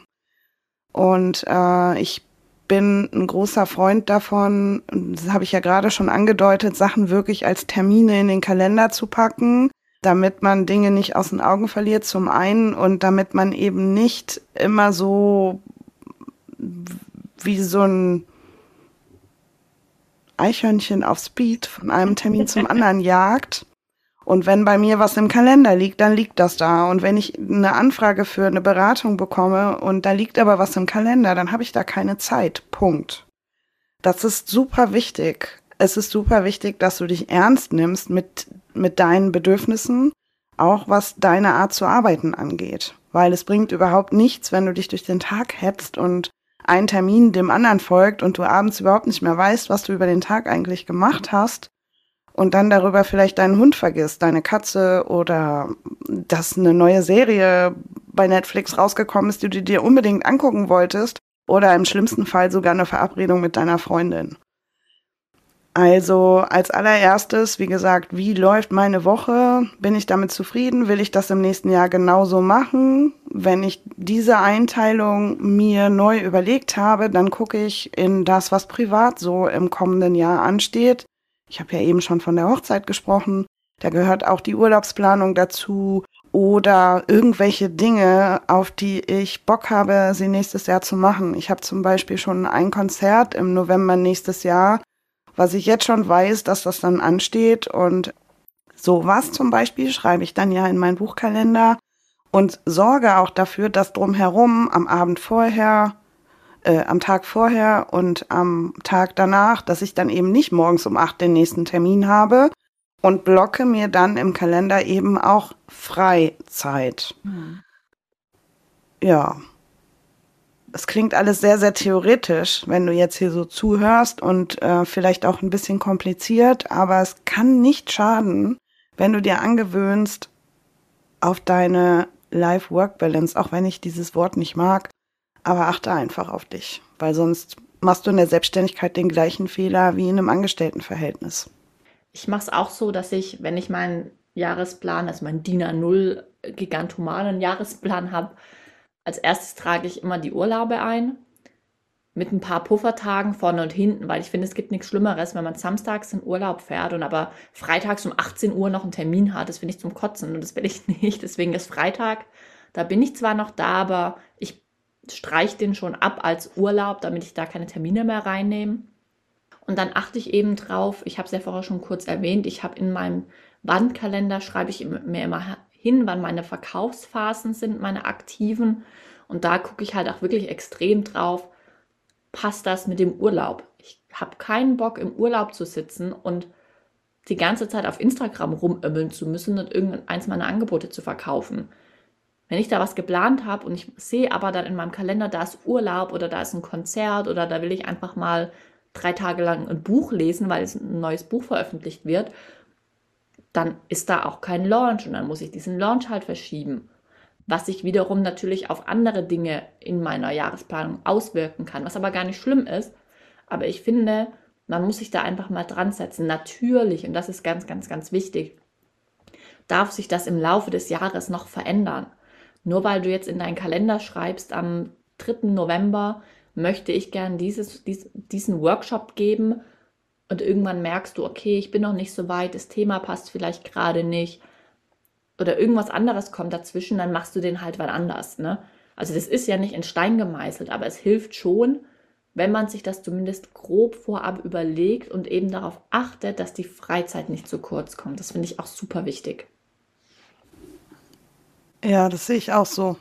Und äh, ich bin ein großer Freund davon, das habe ich ja gerade schon angedeutet, Sachen wirklich als Termine in den Kalender zu packen, damit man Dinge nicht aus den Augen verliert, zum einen, und damit man eben nicht immer so wie so ein Eichhörnchen auf Speed von einem Termin zum anderen jagt und wenn bei mir was im Kalender liegt, dann liegt das da. Und wenn ich eine Anfrage für eine Beratung bekomme und da liegt aber was im Kalender, dann habe ich da keine Zeit. Punkt. Das ist super wichtig. Es ist super wichtig, dass du dich ernst nimmst mit, mit deinen Bedürfnissen, auch was deine Art zu arbeiten angeht. Weil es bringt überhaupt nichts, wenn du dich durch den Tag hetzt und ein Termin dem anderen folgt und du abends überhaupt nicht mehr weißt, was du über den Tag eigentlich gemacht hast und dann darüber vielleicht deinen Hund vergisst, deine Katze oder dass eine neue Serie bei Netflix rausgekommen ist, die du dir unbedingt angucken wolltest oder im schlimmsten Fall sogar eine Verabredung mit deiner Freundin. Also als allererstes, wie gesagt, wie läuft meine Woche? Bin ich damit zufrieden? Will ich das im nächsten Jahr genauso machen? Wenn ich diese Einteilung mir neu überlegt habe, dann gucke ich in das, was privat so im kommenden Jahr ansteht ich habe ja eben schon von der Hochzeit gesprochen. Da gehört auch die Urlaubsplanung dazu oder irgendwelche Dinge, auf die ich Bock habe, sie nächstes Jahr zu machen. Ich habe zum Beispiel schon ein Konzert im November nächstes Jahr, was ich jetzt schon weiß, dass das dann ansteht. Und sowas zum Beispiel schreibe ich dann ja in meinen Buchkalender. und sorge auch dafür, dass drumherum am Abend vorher, äh, am Tag vorher und am Tag danach, dass ich dann eben nicht morgens um acht den nächsten Termin habe und blocke mir dann im Kalender eben auch Freizeit. Mhm. Ja. Es klingt alles sehr, sehr theoretisch, wenn du jetzt hier so zuhörst und äh, vielleicht auch ein bisschen kompliziert, aber es kann nicht schaden, wenn du dir angewöhnst, auf deine Life-Work-Balance, auch wenn ich dieses Wort nicht mag, aber achte einfach auf dich, weil sonst machst du in der Selbstständigkeit den gleichen Fehler wie in einem Angestelltenverhältnis. Ich mache es auch so, dass ich, wenn ich meinen Jahresplan, also meinen DIN A0 gigantomanen Jahresplan habe, als erstes trage ich immer die Urlaube ein mit ein paar Puffertagen vorne und hinten, weil ich finde, es gibt nichts Schlimmeres, wenn man samstags in Urlaub fährt und aber freitags um 18 Uhr noch einen Termin hat. Das finde ich zum Kotzen und das will ich nicht. Deswegen ist Freitag, da bin ich zwar noch da, aber ich streiche den schon ab als Urlaub, damit ich da keine Termine mehr reinnehme. Und dann achte ich eben drauf, ich habe es ja vorher schon kurz erwähnt, ich habe in meinem Wandkalender, schreibe ich mir immer hin, wann meine Verkaufsphasen sind, meine aktiven. Und da gucke ich halt auch wirklich extrem drauf, passt das mit dem Urlaub. Ich habe keinen Bock, im Urlaub zu sitzen und die ganze Zeit auf Instagram rumömmeln zu müssen und irgendeins meiner Angebote zu verkaufen. Wenn ich da was geplant habe und ich sehe aber dann in meinem Kalender, da ist Urlaub oder da ist ein Konzert oder da will ich einfach mal drei Tage lang ein Buch lesen, weil es ein neues Buch veröffentlicht wird, dann ist da auch kein Launch und dann muss ich diesen Launch halt verschieben was sich wiederum natürlich auf andere Dinge in meiner Jahresplanung auswirken kann, was aber gar nicht schlimm ist. Aber ich finde, man muss sich da einfach mal dran setzen. Natürlich, und das ist ganz, ganz, ganz wichtig, darf sich das im Laufe des Jahres noch verändern. Nur weil du jetzt in deinen Kalender schreibst, am 3. November möchte ich gern dieses, dies, diesen Workshop geben und irgendwann merkst du, okay, ich bin noch nicht so weit, das Thema passt vielleicht gerade nicht oder irgendwas anderes kommt dazwischen, dann machst du den halt wann anders. Ne? Also das ist ja nicht in Stein gemeißelt, aber es hilft schon, wenn man sich das zumindest grob vorab überlegt und eben darauf achtet, dass die Freizeit nicht zu kurz kommt. Das finde ich auch super wichtig. Ja, das sehe ich auch so.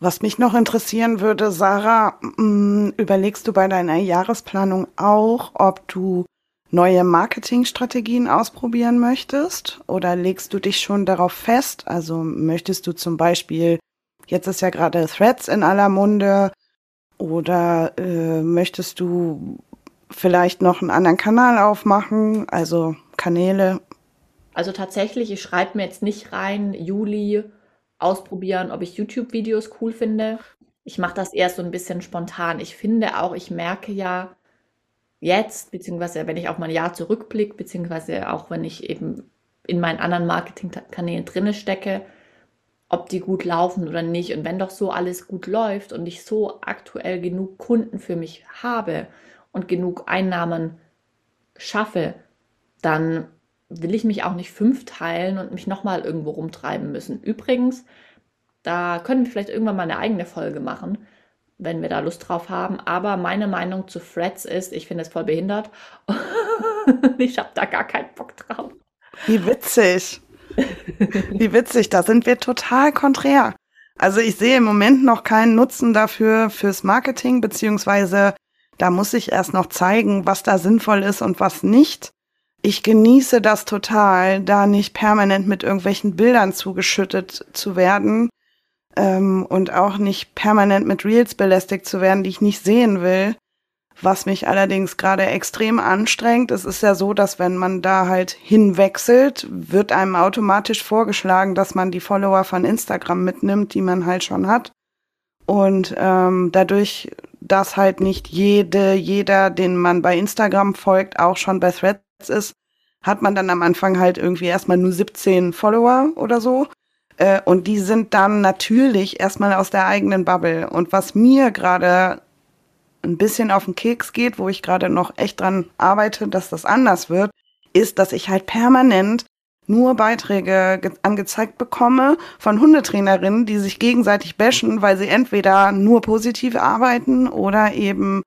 Was mich noch interessieren würde, Sarah, mm, überlegst du bei deiner Jahresplanung auch, ob du neue Marketingstrategien ausprobieren möchtest? Oder legst du dich schon darauf fest? Also möchtest du zum Beispiel, jetzt ist ja gerade Threads in aller Munde, oder äh, möchtest du vielleicht noch einen anderen Kanal aufmachen? Also Kanäle? Also tatsächlich, ich schreibe mir jetzt nicht rein, Juli ausprobieren, ob ich YouTube-Videos cool finde. Ich mache das eher so ein bisschen spontan. Ich finde auch, ich merke ja, jetzt, beziehungsweise wenn ich auch mal ein Jahr zurückblicke, beziehungsweise auch wenn ich eben in meinen anderen Marketingkanälen drinne stecke, ob die gut laufen oder nicht. Und wenn doch so alles gut läuft und ich so aktuell genug Kunden für mich habe und genug Einnahmen schaffe, dann will ich mich auch nicht fünf teilen und mich nochmal irgendwo rumtreiben müssen. Übrigens, da können wir vielleicht irgendwann mal eine eigene Folge machen, wenn wir da Lust drauf haben. Aber meine Meinung zu Threads ist, ich finde es voll behindert. ich habe da gar keinen Bock drauf. Wie witzig. Wie witzig, da sind wir total konträr. Also ich sehe im Moment noch keinen Nutzen dafür fürs Marketing, beziehungsweise da muss ich erst noch zeigen, was da sinnvoll ist und was nicht. Ich genieße das total, da nicht permanent mit irgendwelchen Bildern zugeschüttet zu werden, ähm, und auch nicht permanent mit Reels belästigt zu werden, die ich nicht sehen will. Was mich allerdings gerade extrem anstrengt. Es ist ja so, dass wenn man da halt hinwechselt, wird einem automatisch vorgeschlagen, dass man die Follower von Instagram mitnimmt, die man halt schon hat. Und ähm, dadurch, dass halt nicht jede, jeder, den man bei Instagram folgt, auch schon bei Threads ist, hat man dann am Anfang halt irgendwie erstmal nur 17 Follower oder so. Äh, und die sind dann natürlich erstmal aus der eigenen Bubble. Und was mir gerade ein bisschen auf den Keks geht, wo ich gerade noch echt dran arbeite, dass das anders wird, ist, dass ich halt permanent nur Beiträge angezeigt bekomme von Hundetrainerinnen, die sich gegenseitig bashen, weil sie entweder nur positiv arbeiten oder eben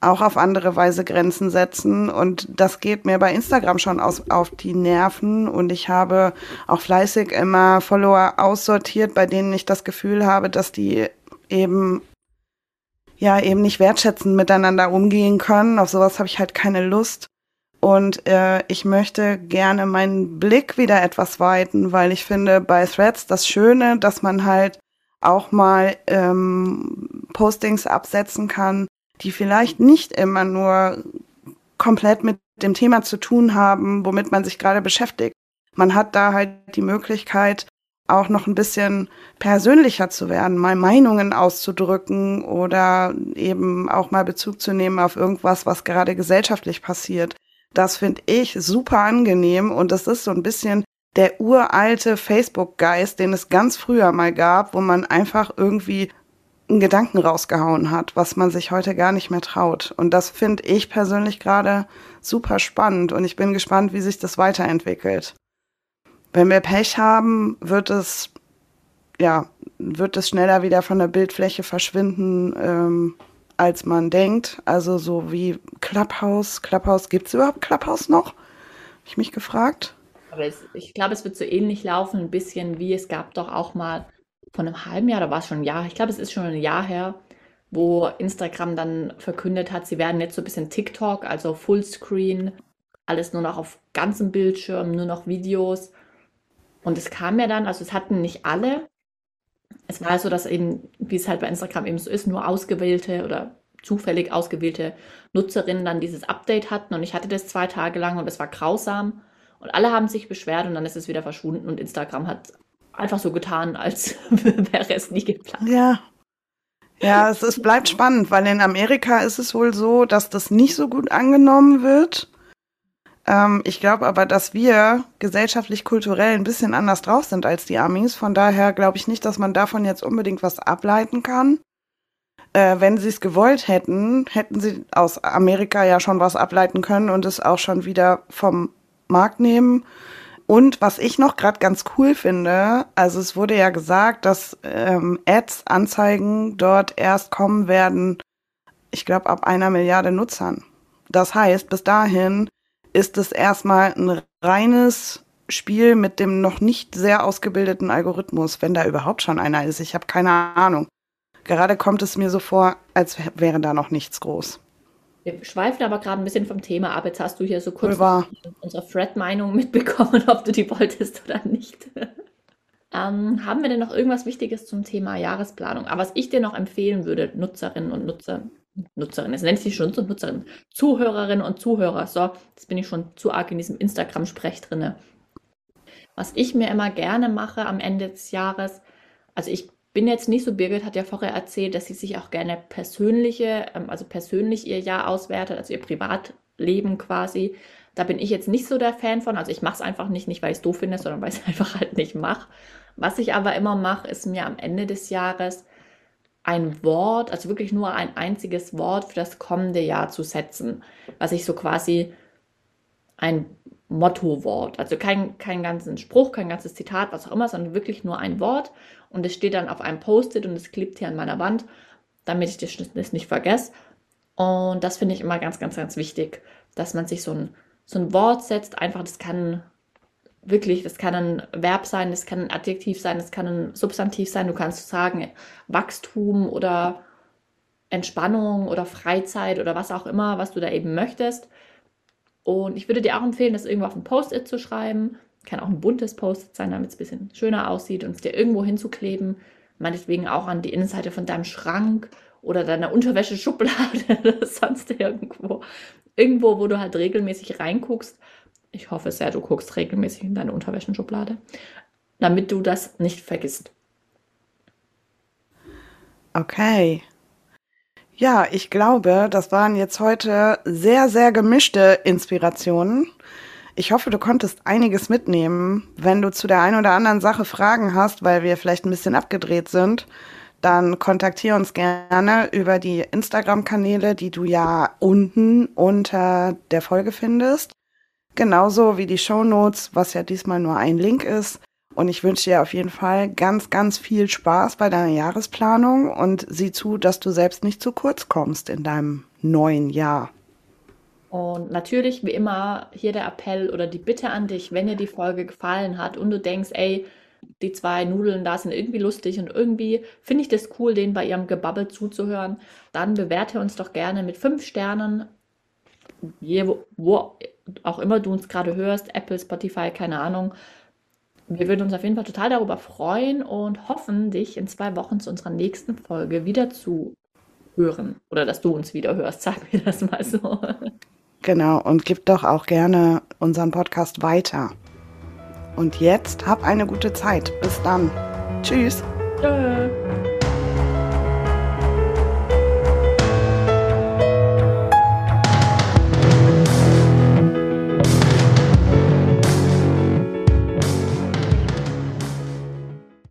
auch auf andere Weise Grenzen setzen. Und das geht mir bei Instagram schon aus, auf die Nerven. Und ich habe auch fleißig immer Follower aussortiert, bei denen ich das Gefühl habe, dass die eben ja eben nicht wertschätzend miteinander umgehen können. Auf sowas habe ich halt keine Lust. Und äh, ich möchte gerne meinen Blick wieder etwas weiten, weil ich finde bei Threads das Schöne, dass man halt auch mal ähm, Postings absetzen kann, die vielleicht nicht immer nur komplett mit dem Thema zu tun haben, womit man sich gerade beschäftigt. Man hat da halt die Möglichkeit, auch noch ein bisschen persönlicher zu werden, mal Meinungen auszudrücken oder eben auch mal Bezug zu nehmen auf irgendwas, was gerade gesellschaftlich passiert. Das finde ich super angenehm und das ist so ein bisschen der uralte Facebook-Geist, den es ganz früher mal gab, wo man einfach irgendwie einen Gedanken rausgehauen hat, was man sich heute gar nicht mehr traut. Und das finde ich persönlich gerade super spannend und ich bin gespannt, wie sich das weiterentwickelt. Wenn wir Pech haben, wird es ja wird es schneller wieder von der Bildfläche verschwinden, ähm, als man denkt. Also so wie Clubhouse. Clubhouse gibt es überhaupt Clubhouse noch? Habe ich mich gefragt. Aber es, ich glaube, es wird so ähnlich laufen, ein bisschen wie es gab doch auch mal von einem halben Jahr, da war es schon ein Jahr, ich glaube, es ist schon ein Jahr her, wo Instagram dann verkündet hat, sie werden jetzt so ein bisschen TikTok, also Fullscreen, alles nur noch auf ganzem Bildschirm, nur noch Videos. Und es kam ja dann, also es hatten nicht alle. Es war so, dass eben, wie es halt bei Instagram eben so ist, nur ausgewählte oder zufällig ausgewählte Nutzerinnen dann dieses Update hatten. Und ich hatte das zwei Tage lang und es war grausam. Und alle haben sich beschwert und dann ist es wieder verschwunden und Instagram hat einfach so getan, als wäre es nie geplant. Ja. Ja, es ist, bleibt spannend, weil in Amerika ist es wohl so, dass das nicht so gut angenommen wird. Ähm, ich glaube aber, dass wir gesellschaftlich, kulturell ein bisschen anders drauf sind als die Amis. Von daher glaube ich nicht, dass man davon jetzt unbedingt was ableiten kann. Äh, wenn sie es gewollt hätten, hätten sie aus Amerika ja schon was ableiten können und es auch schon wieder vom Markt nehmen. Und was ich noch gerade ganz cool finde, also es wurde ja gesagt, dass ähm, Ads, Anzeigen dort erst kommen werden, ich glaube, ab einer Milliarde Nutzern. Das heißt, bis dahin ist es erstmal ein reines Spiel mit dem noch nicht sehr ausgebildeten Algorithmus, wenn da überhaupt schon einer ist. Ich habe keine Ahnung. Gerade kommt es mir so vor, als wäre da noch nichts groß. Wir schweifen aber gerade ein bisschen vom Thema ab. Jetzt hast du hier so kurz War. unsere Fred-Meinung mitbekommen, ob du die wolltest oder nicht. ähm, haben wir denn noch irgendwas Wichtiges zum Thema Jahresplanung? Aber was ich dir noch empfehlen würde, Nutzerinnen und Nutzer, Nutzerinnen, es nennt sich schon so Nutzerinnen, Zuhörerinnen und Zuhörer, so, jetzt bin ich schon zu arg in diesem Instagram-Sprech drinne. Was ich mir immer gerne mache am Ende des Jahres, also ich bin jetzt nicht so, Birgit hat ja vorher erzählt, dass sie sich auch gerne persönliche, ähm, also persönlich ihr Jahr auswertet, also ihr Privatleben quasi. Da bin ich jetzt nicht so der Fan von. Also ich mache es einfach nicht, nicht weil ich es doof finde, sondern weil ich es einfach halt nicht mache. Was ich aber immer mache, ist mir am Ende des Jahres ein Wort, also wirklich nur ein einziges Wort für das kommende Jahr zu setzen, was ich so quasi ein Mottowort, also kein, kein ganzen Spruch, kein ganzes Zitat, was auch immer, sondern wirklich nur ein Wort und es steht dann auf einem Post-it und es klebt hier an meiner Wand, damit ich das, nicht vergesse. Und das finde ich immer ganz, ganz, ganz wichtig, dass man sich so ein, so ein Wort setzt. Einfach, das kann wirklich, das kann ein Verb sein, das kann ein Adjektiv sein, das kann ein Substantiv sein. Du kannst sagen Wachstum oder Entspannung oder Freizeit oder was auch immer, was du da eben möchtest. Und ich würde dir auch empfehlen, das irgendwo auf ein Post-it zu schreiben. Kann auch ein buntes Post-it sein, damit es ein bisschen schöner aussieht und es dir irgendwo hinzukleben. Meinetwegen auch an die Innenseite von deinem Schrank oder deiner Unterwäscheschublade oder sonst irgendwo. Irgendwo, wo du halt regelmäßig reinguckst. Ich hoffe sehr, du guckst regelmäßig in deine Unterwäschenschublade, damit du das nicht vergisst. Okay. Ja, ich glaube, das waren jetzt heute sehr, sehr gemischte Inspirationen. Ich hoffe, du konntest einiges mitnehmen. Wenn du zu der einen oder anderen Sache Fragen hast, weil wir vielleicht ein bisschen abgedreht sind, dann kontaktiere uns gerne über die Instagram-Kanäle, die du ja unten unter der Folge findest. Genauso wie die Show Notes, was ja diesmal nur ein Link ist. Und ich wünsche dir auf jeden Fall ganz, ganz viel Spaß bei deiner Jahresplanung und sieh zu, dass du selbst nicht zu kurz kommst in deinem neuen Jahr. Und natürlich, wie immer, hier der Appell oder die Bitte an dich, wenn dir die Folge gefallen hat und du denkst, ey, die zwei Nudeln da sind irgendwie lustig und irgendwie finde ich das cool, denen bei ihrem Gebabbel zuzuhören, dann bewerte uns doch gerne mit fünf Sternen, je, wo auch immer du uns gerade hörst, Apple, Spotify, keine Ahnung. Wir würden uns auf jeden Fall total darüber freuen und hoffen, dich in zwei Wochen zu unserer nächsten Folge wieder zu hören. Oder dass du uns wieder hörst, sag mir das mal so. Genau, und gib doch auch gerne unseren Podcast weiter. Und jetzt hab eine gute Zeit. Bis dann. Tschüss. Tschö.